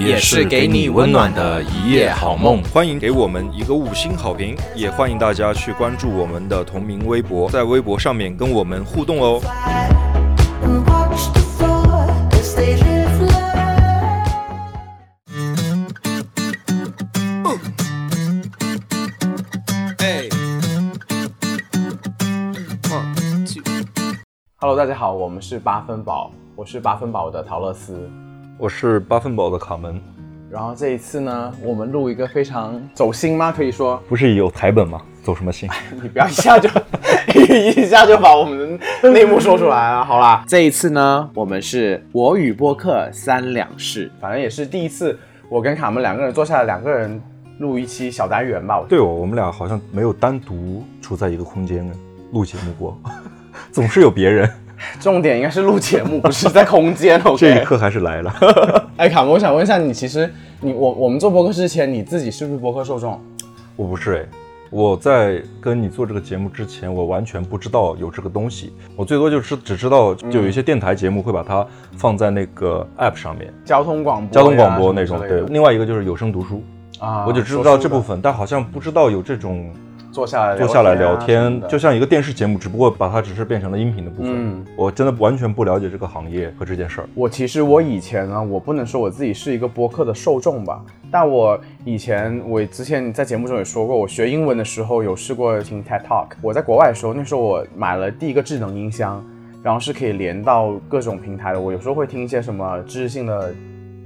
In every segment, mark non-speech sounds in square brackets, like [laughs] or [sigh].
也是给你温暖的一夜好梦。欢迎给我们一个五星好评，也欢迎大家去关注我们的同名微博，在微博上面跟我们互动哦。Hello，大家好，我们是八分饱，我是八分饱的陶乐斯。我是八分饱的卡门，然后这一次呢，我们录一个非常走心吗？可以说，不是有台本吗？走什么心？你不要一下就一下就把我们的内幕说出来了。好啦，这一次呢，我们是我与播客三两事，反正也是第一次，我跟卡门两个人坐下来，两个人录一期小单元吧。对哦，我们俩好像没有单独处在一个空间录节目过，[laughs] 总是有别人。重点应该是录节目，不是在空间。[laughs] OK，这一刻还是来了。[laughs] 哎，卡门，我想问一下你，其实你我我们做播客之前，你自己是不是播客受众？我不是哎，我在跟你做这个节目之前，我完全不知道有这个东西。我最多就是只知道，就有一些电台节目会把它放在那个 app 上面，交通广播、交通广播那种。对另外一个就是有声读书，啊，我就知道这部分分，但好像不知道有这种坐下来坐下来聊天就像一个电视节目，只不过把它只是变成了音频的部分。嗯我真的完全不了解这个行业和这件事儿。我其实我以前呢，我不能说我自己是一个播客的受众吧，但我以前我之前在节目中也说过，我学英文的时候有试过听 TED Talk。我在国外的时候，那时候我买了第一个智能音箱，然后是可以连到各种平台的。我有时候会听一些什么知识性的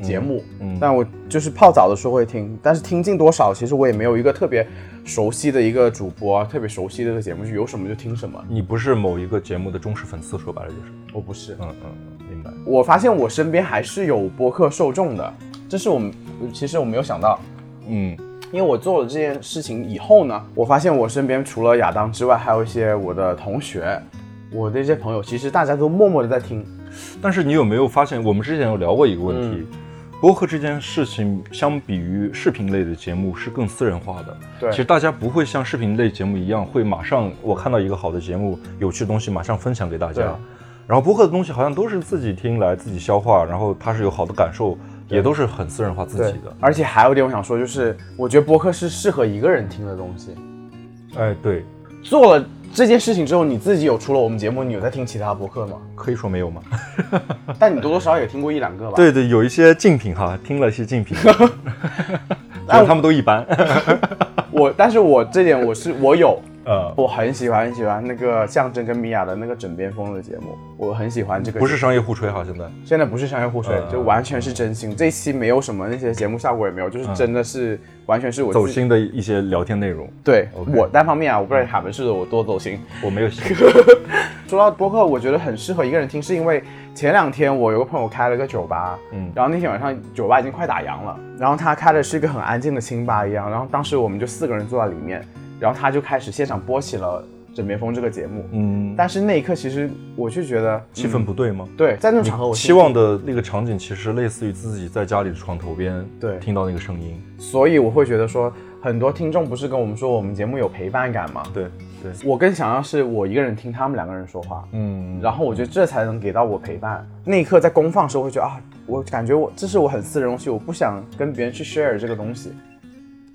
节目，嗯但我就是泡澡的时候会听，但是听进多少，其实我也没有一个特别熟悉的一个主播，特别熟悉的一个节目，就有什么就听什么。你不是某一个节目的忠实粉丝，说白了就是。我不是，嗯嗯，嗯明白。我发现我身边还是有播客受众的，这是我们其实我没有想到，嗯，因为我做了这件事情以后呢，我发现我身边除了亚当之外，还有一些我的同学，我的一些朋友，其实大家都默默的在听。但是你有没有发现，我们之前有聊过一个问题，嗯播客这件事情相比于视频类的节目是更私人化的。对其实大家不会像视频类节目一样，会马上我看到一个好的节目、有趣的东西，马上分享给大家。然后播客的东西好像都是自己听来自己消化，然后它是有好的感受，也都是很私人化自己的。而且还有一点我想说，就是我觉得播客是适合一个人听的东西。哎，对，做了这件事情之后，你自己有除了我们节目，你有在听其他播客吗？可以说没有吗？[laughs] 但你多多少少也听过一两个吧？，对 [laughs] 对，有一些竞品哈，听了一些竞品，觉 [laughs] 得他们都一般。我但是我这点我是我有，呃，我很喜欢很喜欢那个象征跟米娅的那个枕边风的节目，我很喜欢这个。不是商业互吹哈，现在。现在不是商业互吹，嗯就完全是真心。这一期没有什么那些节目效果也没有，就是真的是、完全是我。走心的一些聊天内容，对我单方面啊，我不知道他们是我多走心。我没有心。[laughs] 说到播客，我觉得很适合一个人听，是因为前两天我有个朋友开了个酒吧，嗯然后那天晚上酒吧已经快打烊了，然后他开的是一个很安静的清吧一样，然后当时我们就四个人坐在里面，然后他就开始现场播起了《枕边风》这个节目，嗯，但是那一刻其实我就觉得气氛不对吗？对，在那种场合我期望的那个场景其实类似于自己在家里的床头边，对听到那个声音，所以我会觉得说，很多听众不是跟我们说我们节目有陪伴感吗？对对，我更想要是我一个人听他们两个人说话，嗯，然后我觉得这才能给到我陪伴。那一刻在公放的时候，会觉得啊，我感觉我这是我很私人的东西，我不想跟别人去 share 这个东西。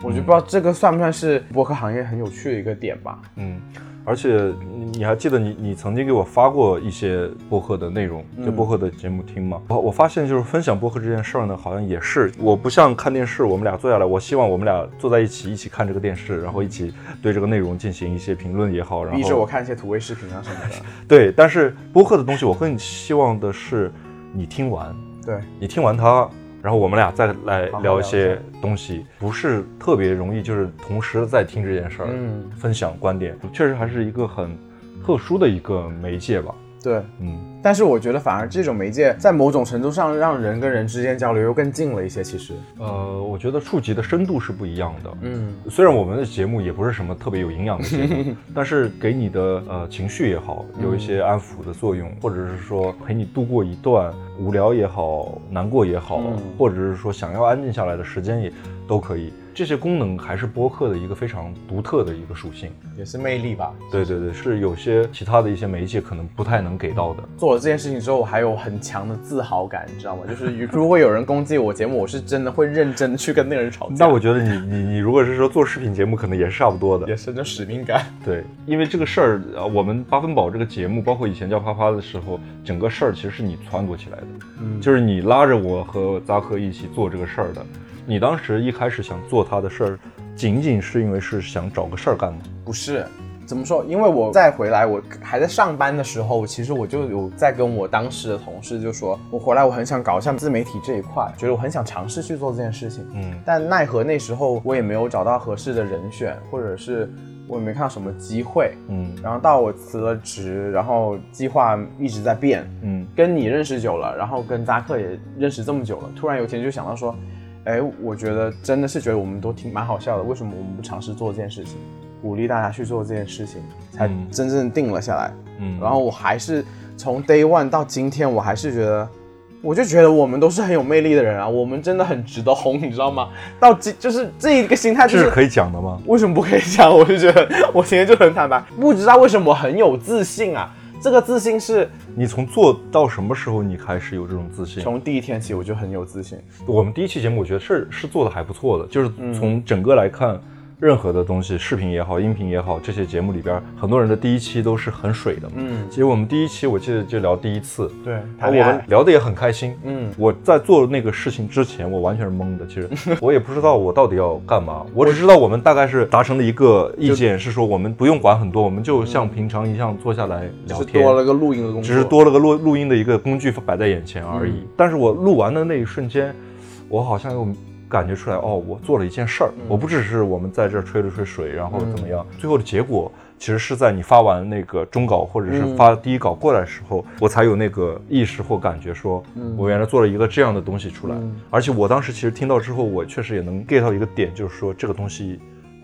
我就不知道这个算不算是播客行业很有趣的一个点吧？嗯，而且你你还记得你你曾经给我发过一些播客的内容，就播客的节目听吗？我我发现就是分享播客这件事儿呢，好像也是我不像看电视，我们俩坐下来，我希望我们俩坐在一起一起看这个电视，然后一起对这个内容进行一些评论也好，然后逼着我看一些土味视频啊什么的。[laughs] 对，但是播客的东西，我更希望的是你听完，对，你听完它，然后我们俩再来聊一些东西，不是特别容易，就是同时在听这件事儿，嗯分享观点，确实还是一个很特殊的一个媒介吧。对，嗯，但是我觉得反而这种媒介在某种程度上让人跟人之间交流又更近了一些。其实，呃，我觉得触及的深度是不一样的。嗯，虽然我们的节目也不是什么特别有营养的节目，[laughs] 但是给你的呃情绪也好，有一些安抚的作用，或者是说陪你度过一段无聊也好、难过也好，嗯或者是说想要安静下来的时间也都可以。这些功能还是播客的一个非常独特的一个属性。也是魅力吧。对对对，是有些其他的一些媒介可能不太能给到的。做了这件事情之后，我还有很强的自豪感，你知道吗？[laughs] 就是如果有人攻击我节目，我是真的会认真去跟那个人吵架。那我觉得你你你如果是说做视频节目，可能也是差不多的。也是那使命感。对，因为这个事儿，呃，我们八分饱这个节目，包括以前叫啪啪的时候，整个事儿其实是你撺掇起来的，嗯就是你拉着我和扎克一起做这个事儿的。你当时一开始想做他的事儿，仅仅是因为是想找个事儿干吗？不是，怎么说？因为我再回来，我还在上班的时候，其实我就有在跟我当时的同事就说，我回来我很想搞一下自媒体这一块，觉得我很想尝试去做这件事情。嗯但奈何那时候我也没有找到合适的人选，或者是我也没看到什么机会。嗯然后到我辞了职，然后计划一直在变，嗯跟你认识久了，然后跟扎克也认识这么久了，突然有一天就想到说，哎，我觉得真的是觉得我们都挺蛮好笑的，为什么我们不尝试做这件事情，鼓励大家去做这件事情，才嗯真正定了下来。嗯，然后我还是从 day one 到今天，我还是觉得，我就觉得我们都是很有魅力的人啊，我们真的很值得红，你知道吗？到今就是这一个心态，就是这是可以讲的吗？为什么不可以讲？[laughs] 我就觉得我今天就很坦白，不知道为什么我很有自信啊。这个自信是你从做到什么时候你开始有这种自信？从第一天起我就很有自信。我们第一期节目，我觉得是是做的还不错的，就是嗯从整个来看，任何的东西，视频也好，音频也好，这些节目里边，很多人的第一期都是很水的。嗯，其实我们第一期我记得就聊第一次，对，然后我们聊的也很开心。嗯，我在做那个事情之前，我完全是懵的。其实 [laughs] 我也不知道我到底要干嘛，我只知道我们大概是达成了一个意见，是说我们不用管很多，我们就像平常一样坐下来聊天。多了个录音的工具，只是多了个录录音的一个工具摆在眼前而已。嗯但是我录完的那一瞬间，我好像又感觉出来，哦，我做了一件事儿。我不只是我们在这儿吹了吹水，然后怎么样，最后的结果。其实是在你发完那个中稿或者是发第一稿过来的时候，我才有那个意识或感觉说，我原来做了一个这样的东西出来。而且我当时其实听到之后，我确实也能 get 到一个点，就是说这个东西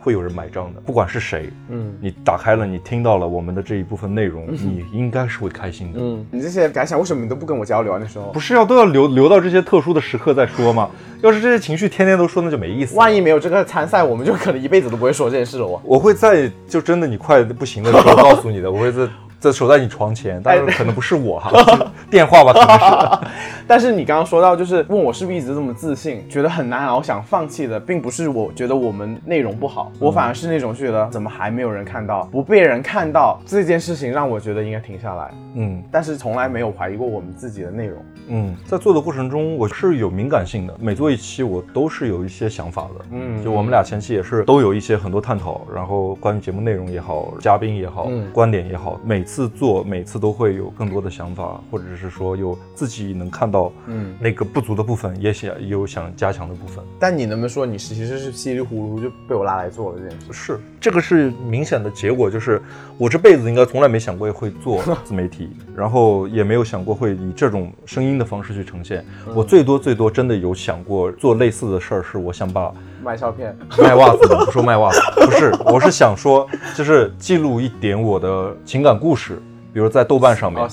会有人买账的，不管是谁，嗯你打开了，你听到了我们的这一部分内容，你应该是会开心的。嗯，你这些感想为什么你都不跟我交流啊？那时候不是要都要留留到这些特殊的时刻再说吗？要是这些情绪天天都说，那就没意思。万一没有这个参赛，我们就可能一辈子都不会说这件事了。我我会在就真的你快不行的时候告诉你的，我会在在守在你床前，但是可能不是我哈，[laughs] 电话吧，可能是。[laughs] 但是你刚刚说到，就是问我是不是一直这么自信，觉得很难熬，想放弃的，并不是我觉得我们内容不好，我反而是那种觉得怎么还没有人看到，不被人看到这件事情，让我觉得应该停下来。嗯但是从来没有怀疑过我们自己的内容。嗯，在做的过程中，我是有敏感性的，每做一期我都是有一些想法的。嗯就我们俩前期也是都有一些很多探讨，然后关于节目内容也好，嘉宾也好，嗯观点也好，每次做每次都会有更多的想法，或者是说有自己能看到嗯那个不足的部分，也想有想加强的部分。但你能不能说你其实是稀里糊涂就被我拉来做了这件事？是，这个是明显的结果，就是我这辈子应该从来没想过会做 [laughs] 自媒体，然后也没有想过会以这种声音的方式去呈现。我最多最多真的有想过做类似的事儿，是我想把卖照片，卖袜子的，不说卖袜子，不是，我是想说，就是记录一点我的情感故事。比如在豆瓣上面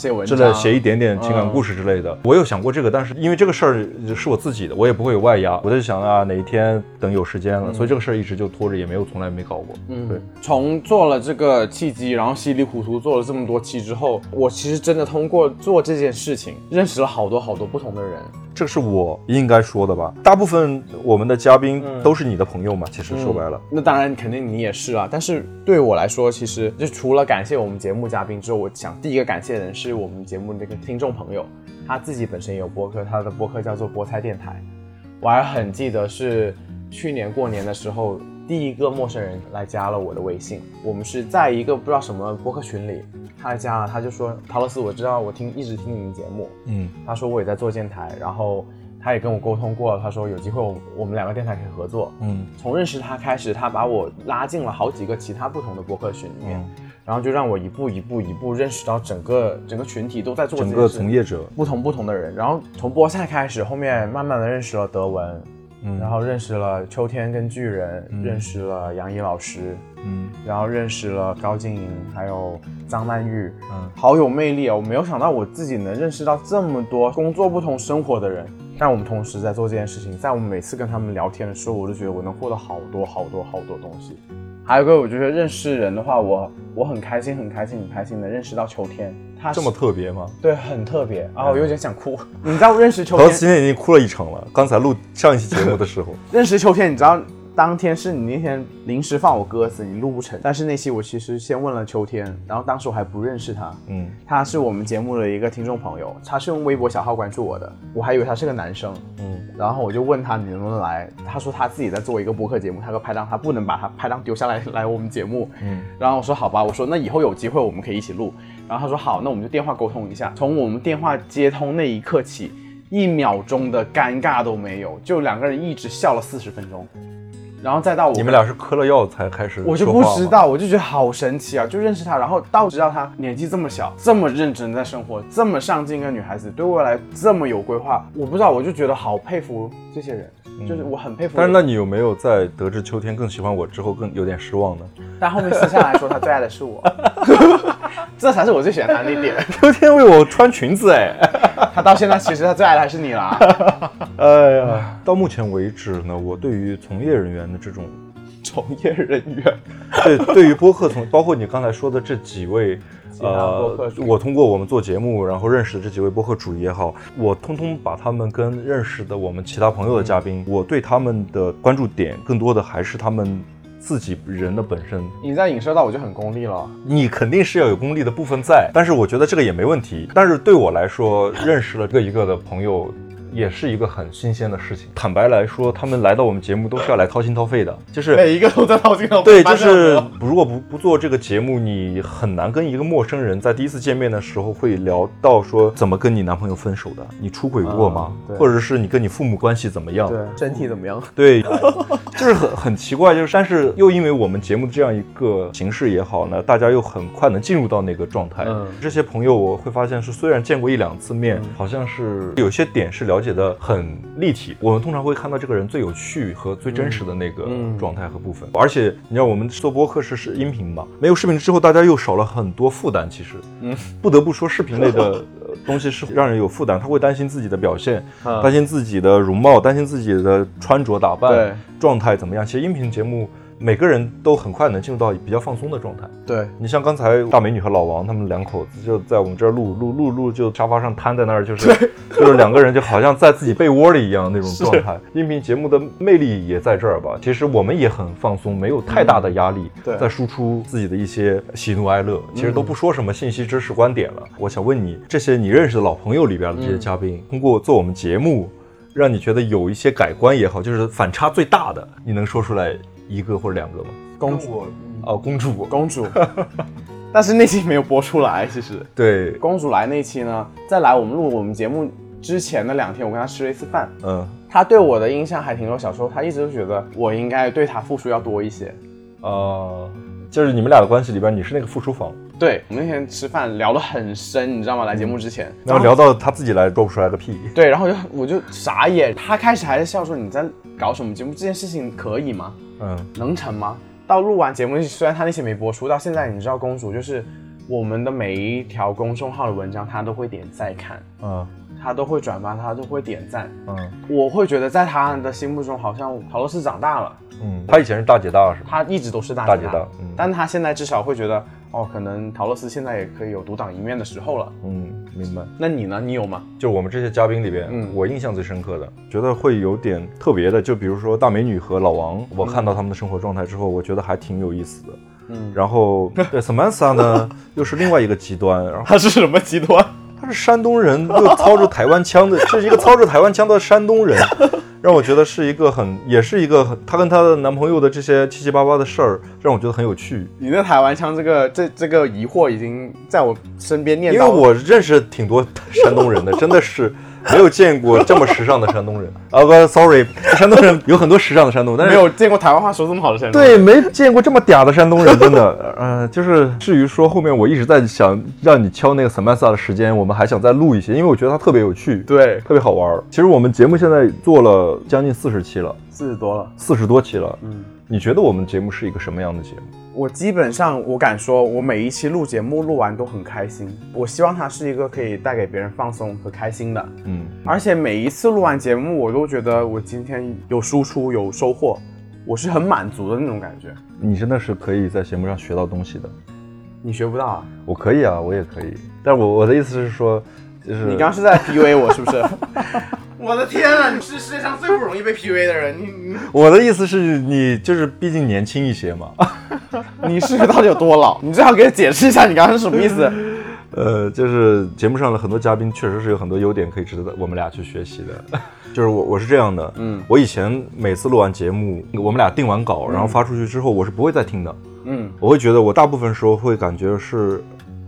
写一点点情感故事之类的，我有想过这个，但是因为这个事儿是我自己的，我也不会有外压，我在想啊，哪一天等有时间了，所以这个事儿一直就拖着，也没有从来没搞过。嗯，对。从做了这个契机，然后稀里糊涂做了这么多期之后，我其实真的通过做这件事情，认识了好多好多不同的人。这是我应该说的吧？大部分我们的嘉宾都是你的朋友嘛，其实说白了，那当然，肯定你也是啊。但是对我来说，其实就除了感谢我们节目嘉宾之后，我想第一个感谢的人是我们节目那个听众朋友，他自己本身也有播客，他的播客叫做菠菜电台。我还很记得是去年过年的时候，第一个陌生人来加了我的微信，我们是在一个不知道什么播客群里，他来加了，他就说陶乐斯，我知道我听一直听你们节目，嗯。他说我也在做电台，然后他也跟我沟通过了，他说有机会我我们两个电台可以合作。嗯。从认识他开始，他把我拉进了好几个其他不同的播客群里面，嗯。然后就让我一步一步一步认识到整个整个群体都在做这整个从业者，不同不同的人，然后从菠菜开始，后面慢慢的认识了德文，嗯。然后认识了秋天跟巨人，认识了杨怡老师，嗯。然后认识了高静莹，还有张曼玉，嗯。好有魅力啊！我没有想到我自己能认识到这么多工作不同、生活的人，但我们同时在做这件事情，在我们每次跟他们聊天的时候，我就觉得我能获得好多好多好多东西。还有个，我觉得认识人的话，我我很开心，很开心，很开心的认识到秋天，他这么特别吗？对，很特别啊！我有点想哭。[laughs] 你知道认识秋天，陶今天已经哭了一场了。刚才录上一期节目的时候，[laughs] 认识秋天，你知道当天是你那天临时放我鸽子，你录不成。但是那期我其实先问了秋天，然后当时我还不认识他，嗯他是我们节目的一个听众朋友，他是用微博小号关注我的，我还以为他是个男生，嗯，然后我就问他你能不能来，他说他自己在做一个播客节目，他个拍档，他不能把他拍档丢下来来我们节目，嗯，然后我说好吧，我说那以后有机会我们可以一起录，然后他说好，那我们就电话沟通一下。从我们电话接通那一刻起，一秒钟的尴尬都没有，就两个人一直笑了四十分钟，然后再到我你们俩是嗑了药才开始我就。不知道，我就觉得好神奇啊！就认识他，然后到知道他年纪这么小，这么认真在生活，这么上进，一个女孩子对未来这么有规划，我不知道，我就觉得好佩服这些人，就是我很佩服。但是那你有没有在得知秋天更喜欢我之后更有点失望呢？但后面私下来说，他最爱的是我，[laughs] [laughs] 这才是我最喜欢他的那点。[laughs] 秋天为我穿裙子哎，他到现在其实他最爱的还是你啦。[laughs] 哎呀，到目前为止呢，我对于从业人员的这种从业人员，对，对于播客从包括你刚才说的这几位，呃，我通过我们做节目，然后认识的这几位播客主也好，我通通把他们跟认识的我们其他朋友的嘉宾，我对他们的关注点更多的还是他们自己人的本身。你在影射到我就很功利了。你肯定是要有功利的部分在，但是我觉得这个也没问题。但是对我来说，认识了这个一个的朋友。也是一个很新鲜的事情。坦白来说，他们来到我们节目都是要来掏心掏肺的，就是每一个都在掏心掏肺。对，就是如果不不做这个节目，你很难跟一个陌生人在第一次见面的时候会聊到说怎么跟你男朋友分手的，你出轨过吗？嗯对或者是你跟你父母关系怎么样？对身体怎么样？对，就是很很奇怪，就是但是又因为我们节目这样一个形式也好呢，大家又很快能进入到那个状态。嗯这些朋友我会发现是虽然见过一两次面，好像是有些点是了解的很立体。我们通常会看到这个人最有趣和最真实的那个嗯状态和部分。而且你知道我们做播客是是音频嘛，没有视频之后，大家又少了很多负担。其实，嗯，不得不说视频类的。[laughs] 呃东西是让人有负担，他会担心自己的表现，嗯担心自己的容貌，担心自己的穿着打扮，状态怎么样？其实音频节目每个人都很快能进入到比较放松的状态。对，你像刚才大美女和老王他们两口子就在我们这儿录录录录，就沙发上瘫在那儿，就是 [laughs] 就是两个人就好像在自己被窝里一样那种状态。音频节目的魅力也在这儿吧？其实我们也很放松，没有太大的压力，对在输出自己的一些喜怒哀乐，其实都不说什么信息、知识、观点了。我想问你，这些你认识的老朋友里边的这些嘉宾，通过做我们节目，让你觉得有一些改观也好，就是反差最大的，你能说出来一个或者两个吗？公主，哦，公主，[laughs] 公主。但是那期没有播出来，其实对，公主来那期呢，在来我们录我们节目之前的两天，我跟她吃了一次饭。嗯。她对我的印象还挺多小时候，她一直都觉得我应该对她付出要多一些。呃，就是你们俩的关系里边，你是那个付出方，对我们那天吃饭聊得很深，你知道吗？来节目之前，然后聊到他自己来说不出来个屁。对，然后就我就傻眼。他开始还在笑说你在搞什么节目？这件事情可以吗？嗯能成吗？到录完节目，虽然他那些没播出，到现在你知道公主就是我们的每一条公众号的文章，她都会点赞看，嗯她都会转发，她都会点赞。嗯我会觉得在她的心目中，好像陶乐是长大了，嗯，他以前是大姐大是吧？她一直都是大姐大但她现在至少会觉得，哦，可能陶乐斯现在也可以有独当一面的时候了。嗯，明白。那你呢？你有吗？就我们这些嘉宾里边，嗯我印象最深刻的，觉得会有点特别的，就比如说大美女和老王，我看到他们的生活状态之后，我觉得还挺有意思的。嗯，然后对 Samantha 呢，[laughs] 又是另外一个极端，然后她是什么极端？他是山东人，又操着台湾腔的，[laughs] 是一个操着台湾腔的山东人，让我觉得是一个很，也是一个很，她跟她的男朋友的这些七七八八的事儿，让我觉得很有趣。你那台湾腔这个这这个疑惑已经在我身边念叨因为。我认识挺多山东人的，真的是，[laughs] 没有见过这么时尚的山东人啊！不，sorry，山东人 [laughs] 有很多时尚的山东，但是没有见过台湾话说这么好的山东。对，没见过这么嗲的山东人，[laughs] 真的。呃，就是至于说后面我一直在想让你敲那个 Samantha 的时间，我们还想再录一些，因为我觉得它特别有趣，对，特别好玩儿。其实我们节目现在做了将近四十期了，四十多了。四十多期了。嗯，你觉得我们节目是一个什么样的节目？我基本上我敢说，我每一期录节目录完都很开心。我希望它是一个可以带给别人放松和开心的。嗯，而且每一次录完节目，我都觉得我今天有输出有收获，我是很满足的那种感觉。你真的是可以在节目上学到东西的。你学不到啊？我可以啊，我也可以。但我我的意思是说，就是你刚刚是在 PUA 我是不是？[laughs] 我的天啊！你是世界上最不容易被 PUA 的人，你我的意思是你就是毕竟年轻一些嘛。你 [laughs] 你是到底有多老？你最好给我解释一下，你刚刚是什么意思？[laughs] 呃，就是节目上的很多嘉宾确实是有很多优点可以值得我们俩去学习的。[laughs] 就是我我是这样的，嗯我以前每次录完节目，我们俩定完稿，然后发出去之后，我是不会再听的。嗯我会觉得我大部分时候会感觉是，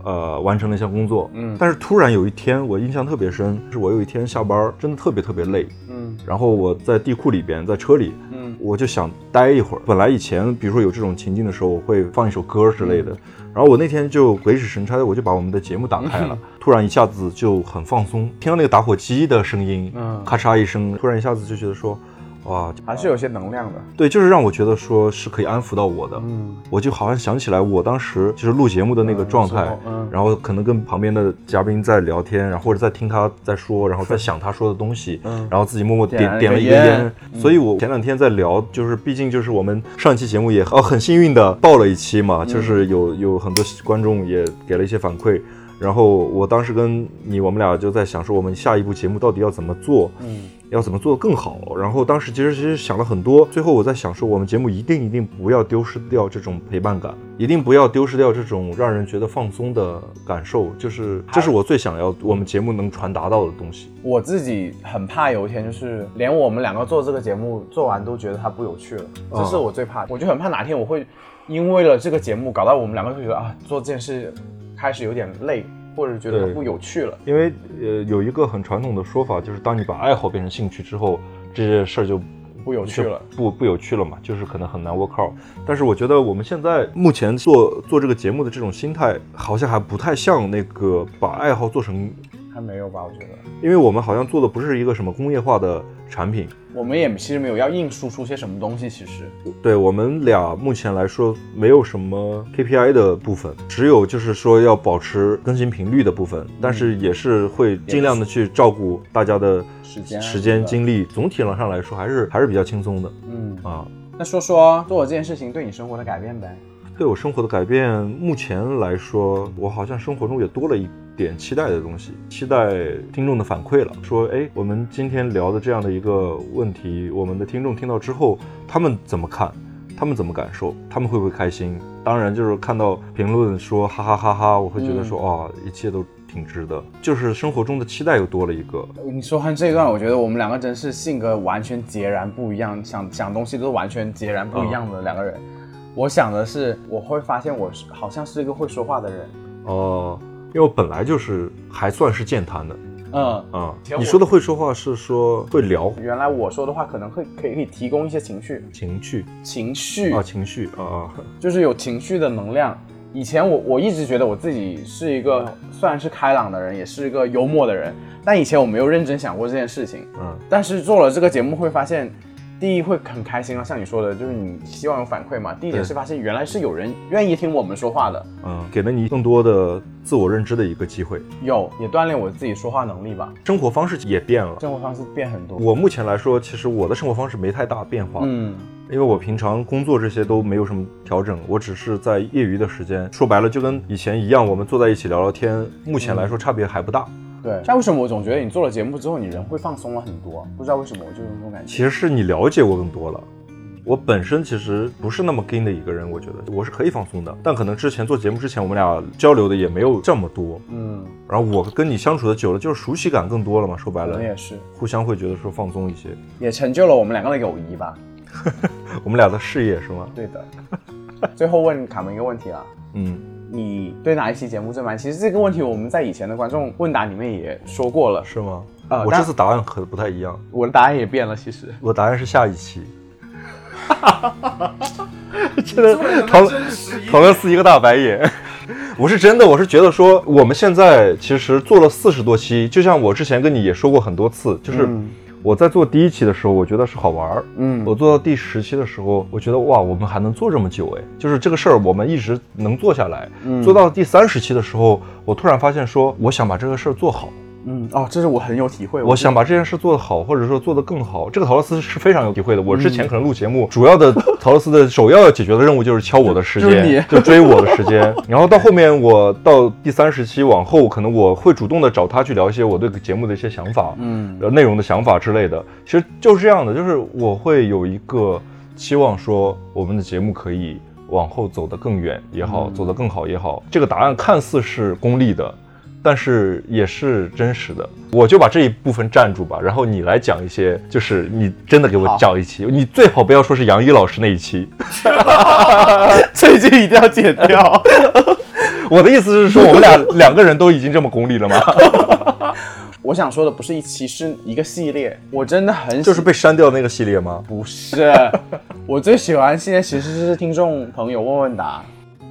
呃，完成了一项工作。嗯但是突然有一天，我印象特别深，是我有一天下班真的特别特别累，嗯然后我在地库里边，在车里，嗯我就想待一会儿。本来以前比如说有这种情境的时候，我会放一首歌之类的。然后我那天就鬼使神差的，我就把我们的节目打开了，[laughs] 突然一下子就很放松，听到那个打火机的声音，嗯咔嚓一声，突然一下子就觉得说，哇，还是有些能量的。对，就是让我觉得说是可以安抚到我的。嗯我就好像想起来我当时就是录节目的那个状态，然后可能跟旁边的嘉宾在聊天，然后或者在听他在说，然后在想他说的东西，嗯然后自己默默点点了一个烟烟。所以我前两天在聊，就是毕竟就是我们上一期节目也哦很幸运的爆了一期嘛，嗯就是有有很多观众也给了一些反馈。然后我当时跟你，我们俩就在想说，我们下一步节目到底要怎么做？嗯要怎么做得更好。然后当时其实其实想了很多，最后我在想说，我们节目一定一定不要丢失掉这种陪伴感，一定不要丢失掉这种让人觉得放松的感受，就是这是我最想要我们节目能传达到的东西。我自己很怕有一天，就是连我们两个做这个节目做完都觉得它不有趣了，这是我最怕的。我就很怕哪天我会因为了这个节目搞到我们两个就觉得啊，做这件事开始有点累，或者觉得不有趣了。因为呃有一个很传统的说法，就是当你把爱好变成兴趣之后，这些事儿就不有趣了，不不有趣了嘛，就是可能很难 work out。但是我觉得我们现在目前做做这个节目的这种心态，好像还不太像那个把爱好做成，还没有吧？我觉得因为我们好像做的不是一个什么工业化的产品。我们也其实没有要硬输出些什么东西，其实对我们俩目前来说没有什么 KPI 的部分，只有就是说要保持更新频率的部分，但是也是会尽量的去照顾大家的时间啊时间精力。总体上来说还是还是比较轻松的嗯，啊。那说说做我这件事情对你生活的改变呗。对我生活的改变，目前来说，我好像生活中也多了一点期待的东西，期待听众的反馈了。说，哎，我们今天聊的这样的一个问题，我们的听众听到之后，他们怎么看？他们怎么感受？他们会不会开心？当然，就是看到评论说哈哈哈哈，我会觉得说，哦，一切都挺值得。就是生活中的期待又多了一个。你说完这一段，我觉得我们两个真是性格完全截然不一样，想想东西都完全截然不一样的两个人。我想的是，我会发现我是好像是一个会说话的人。哦、因为我本来就是还算是健谈的嗯，嗯、你说的会说话是说会聊原来我说的话可能会可以可以提供一些情绪，情绪情绪啊，情绪啊啊。[laughs] 就是有情绪的能量。以前我我一直觉得我自己是一个虽然是开朗的人，也是一个幽默的人，但以前我没有认真想过这件事情。嗯，但是做了这个节目会发现，第一会很开心啊，像你说的，就是你希望有反馈嘛。第一点是发现原来是有人愿意听我们说话的，嗯，给了你更多的自我认知的一个机会，有也锻炼我自己说话能力吧，生活方式也变了。生活方式变很多。我目前来说，其实我的生活方式没太大变化，嗯，因为我平常工作这些都没有什么调整，我只是在业余的时间，说白了就跟以前一样，我们坐在一起聊聊天。目前来说差别还不大，对。像为什么我总觉得你做了节目之后，你人会放松了很多？不知道为什么，我就有这种感觉。其实是你了解我更多了。我本身其实不是那么跟的一个人，我觉得我是可以放松的，但可能之前做节目之前，我们俩交流的也没有这么多。嗯，然后我跟你相处的久了，就是熟悉感更多了嘛。说白了可能，也是，互相会觉得说放松一些。也成就了我们两个的友谊吧。[laughs] 我们俩的事业是吗？对的。最后问卡门一个问题啊，嗯，你对哪一期节目最满意？其实这个问题我们在以前的观众问答里面也说过了。是吗？啊但我这次答案可不太一样，我的答案也变了，其实。我答案是下一期。[laughs] 真的，陶陶乐斯一个大白眼。我是真的，我是觉得说，我们现在其实做了四十多期，就像我之前跟你也说过很多次，就是嗯我在做第一期的时候，我觉得是好玩儿，嗯我做到第十期的时候，我觉得哇，我们还能做这么久哎，就是这个事儿我们一直能做下来。嗯做到第三十期的时候，我突然发现说，我想把这个事儿做好。嗯，哦，这是我很有体会。我想把这件事做得好，或者说做得更好。这个陶乐斯是非常有体会的。我之前可能录节目，主要的 [laughs] 陶乐斯的首要要解决的任务就是敲我的时间，就追我的时间。然后到后面，我到第三十期往后，可能我会主动的找他去聊一些我对节目的一些想法，嗯呃，内容的想法之类的。其实就是这样的，就是我会有一个期望，说我们的节目可以往后走得更远也好，走得更好也好。这个答案看似是功利的。但是也是真实的，我就把这一部分占住吧，然后你来讲一些，就是你真的给我讲一期，你最好不要说是杨一老师那一期。[laughs] 最近一定要剪掉。[laughs] 我的意思是说，我们俩 [laughs] 两个人都已经这么功利了吗？我想说的不是一期，是一个系列。我真的很喜就是被删掉那个系列吗？不是，我最喜欢系列其实是听众朋友问问答。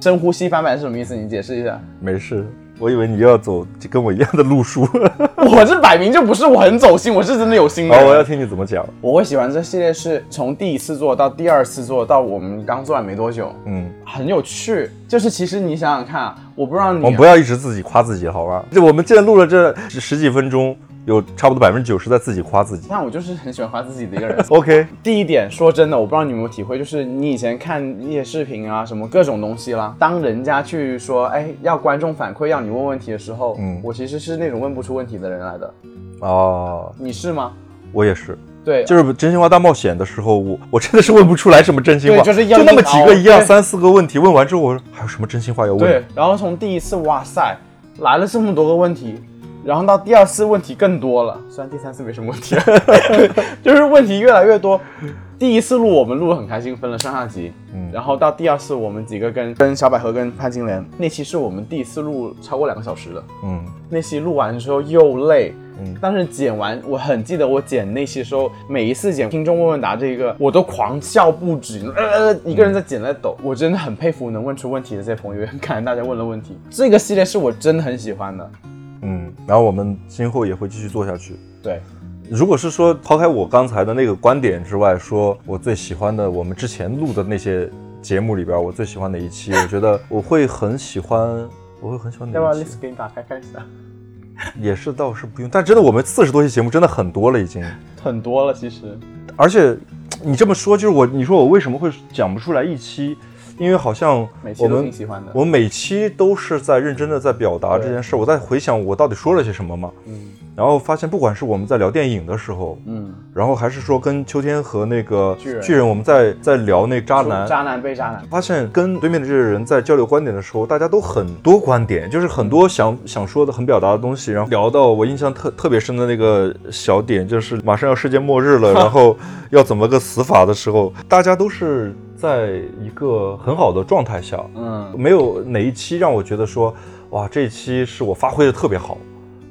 深呼吸翻版是什么意思？你解释一下。没事，我以为你要走就跟我一样的路数。[laughs] 我这摆明就不是我很走心，我是真的有心的。好，我要听你怎么讲。我会喜欢这系列是从第一次做到第二次做到我们刚做完没多久，嗯，很有趣。就是其实你想想看啊，我不知道你我们不要一直自己夸自己，好吧？就我们既然录了这十十几分钟，有差不多百分之九十在自己夸自己。那我就是很喜欢夸自己的一个人。[laughs] OK，第一点，说真的，我不知道你有没有体会，就是你以前看一些视频啊，什么各种东西啦，当人家去说，哎，要观众反馈，要你问问题的时候，嗯我其实是那种问不出问题的人来的。哦，你是吗？我也是。对，就是真心话大冒险的时候，我我真的是问不出来什么真心话，对就是要那么几个一样对三四个问题，问完之后我说还有什么真心话要问？对，然后从第一次，哇塞，来了这么多个问题，然后到第二次问题更多了，虽然第三次没什么问题，[laughs] 就是问题越来越多。第一次录我们录得很开心，分了上下集，嗯然后到第二次我们几个跟跟小百合跟潘金莲那期是我们第一次录超过两个小时的，嗯那期录完之后又累，嗯但是剪完我很记得我剪那期的时候，每一次剪听众问问答这个我都狂笑不止，呃，一个人在剪在抖，我真的很佩服能问出问题的这些朋友，也很感恩大家问了问题。这个系列是我真的很喜欢的，嗯，然后我们今后也会继续做下去。对，如果是说抛开我刚才的那个观点之外，说我最喜欢的我们之前录的那些节目里边，我最喜欢哪一期？我觉得我会很喜欢，我会很喜欢要不要哪一 list？给你打开看一下？也是倒是不用，但真的我们四十多期节目真的很多了已经。很多了，其实。而且你这么说，就是我，你说我为什么会讲不出来一期？因为好像我们我每期都是在认真的在表达这件事。我在回想我到底说了些什么嘛，嗯然后发现不管是我们在聊电影的时候，嗯，然后还是说跟秋天和那个巨人我们在在聊那渣男，渣男被渣男，发现跟对面的这些人在交流观点的时候，大家都很多观点，就是很多想想说的、很表达的东西。然后聊到我印象特特别深的那个小点，就是马上要世界末日了，[laughs] 然后要怎么个死法的时候，大家都是在一个很好的状态下，嗯，没有哪一期让我觉得说，哇，这一期是我发挥的特别好。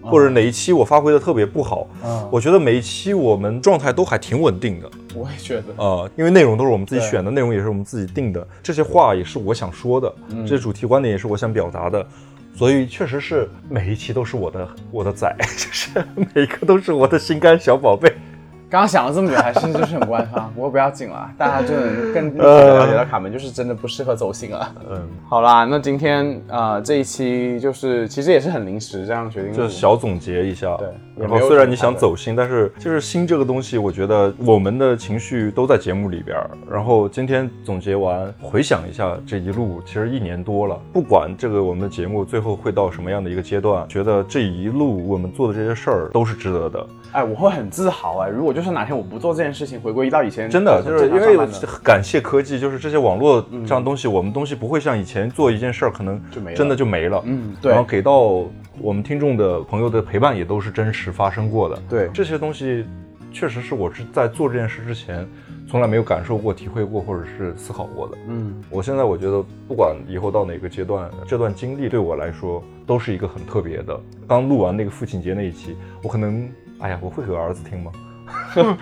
或者哪一期我发挥的特别不好，嗯。我觉得每一期我们状态都还挺稳定的，我也觉得，啊，因为内容都是我们自己选的，内容也是我们自己定的，这些话也是我想说的，嗯。这些主题观点也是我想表达的，所以确实是每一期都是我的我的仔，[laughs] 就是每一个都是我的心肝小宝贝。刚刚想了这么久，还是就是很官方，[laughs] 不过不要紧了，大家就能更立体的了解到卡门就是真的不适合走心了。嗯，好啦，那今天呃这一期就是其实也是很临时这样决定录，就小总结一下。对也然后虽然你想走心，但是就是心这个东西，我觉得我们的情绪都在节目里边儿。然后今天总结完，回想一下这一路，其实一年多了。不管这个我们的节目最后会到什么样的一个阶段，觉得这一路我们做的这些事儿都是值得的。哎，我会很自豪哎，如果就是哪天我不做这件事情，回归到以前真的就是因为感谢科技，就是这些网络这样东西，我们东西不会像以前做一件事儿可能就没了真的就没了。嗯对然后给到我们听众的朋友的陪伴也都是真实发生过的。对这些东西确实是我是在做这件事之前从来没有感受过、体会过或者是思考过的。嗯我现在我觉得，不管以后到哪个阶段，这段经历对我来说都是一个很特别的。刚录完那个父亲节那一期，我可能哎呀，我会给儿子听吗？[laughs]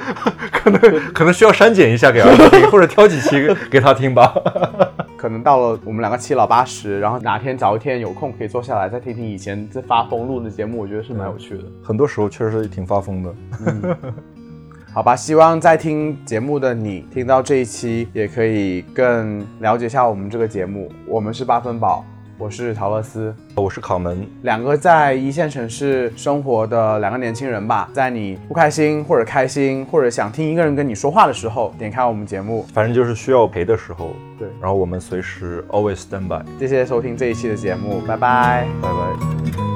可能可能需要删减一下给儿子听，或者挑几期给他听吧。可能到了我们两个七老八十，然后哪天找一天有空可以坐下来再听听以前在发疯录的节目，我觉得是蛮有趣的。很多时候确实挺发疯的。[laughs] 好吧，希望在听节目的你听到这一期，也可以更了解一下我们这个节目。我们是八分饱，我是陶乐斯，我是考门，两个在一线城市生活的两个年轻人吧。在你不开心或者开心，或者想听一个人跟你说话的时候，点开我们节目。反正就是需要陪的时候，对然后我们随时 always stand by。谢谢收听这一期的节目，拜拜。拜拜。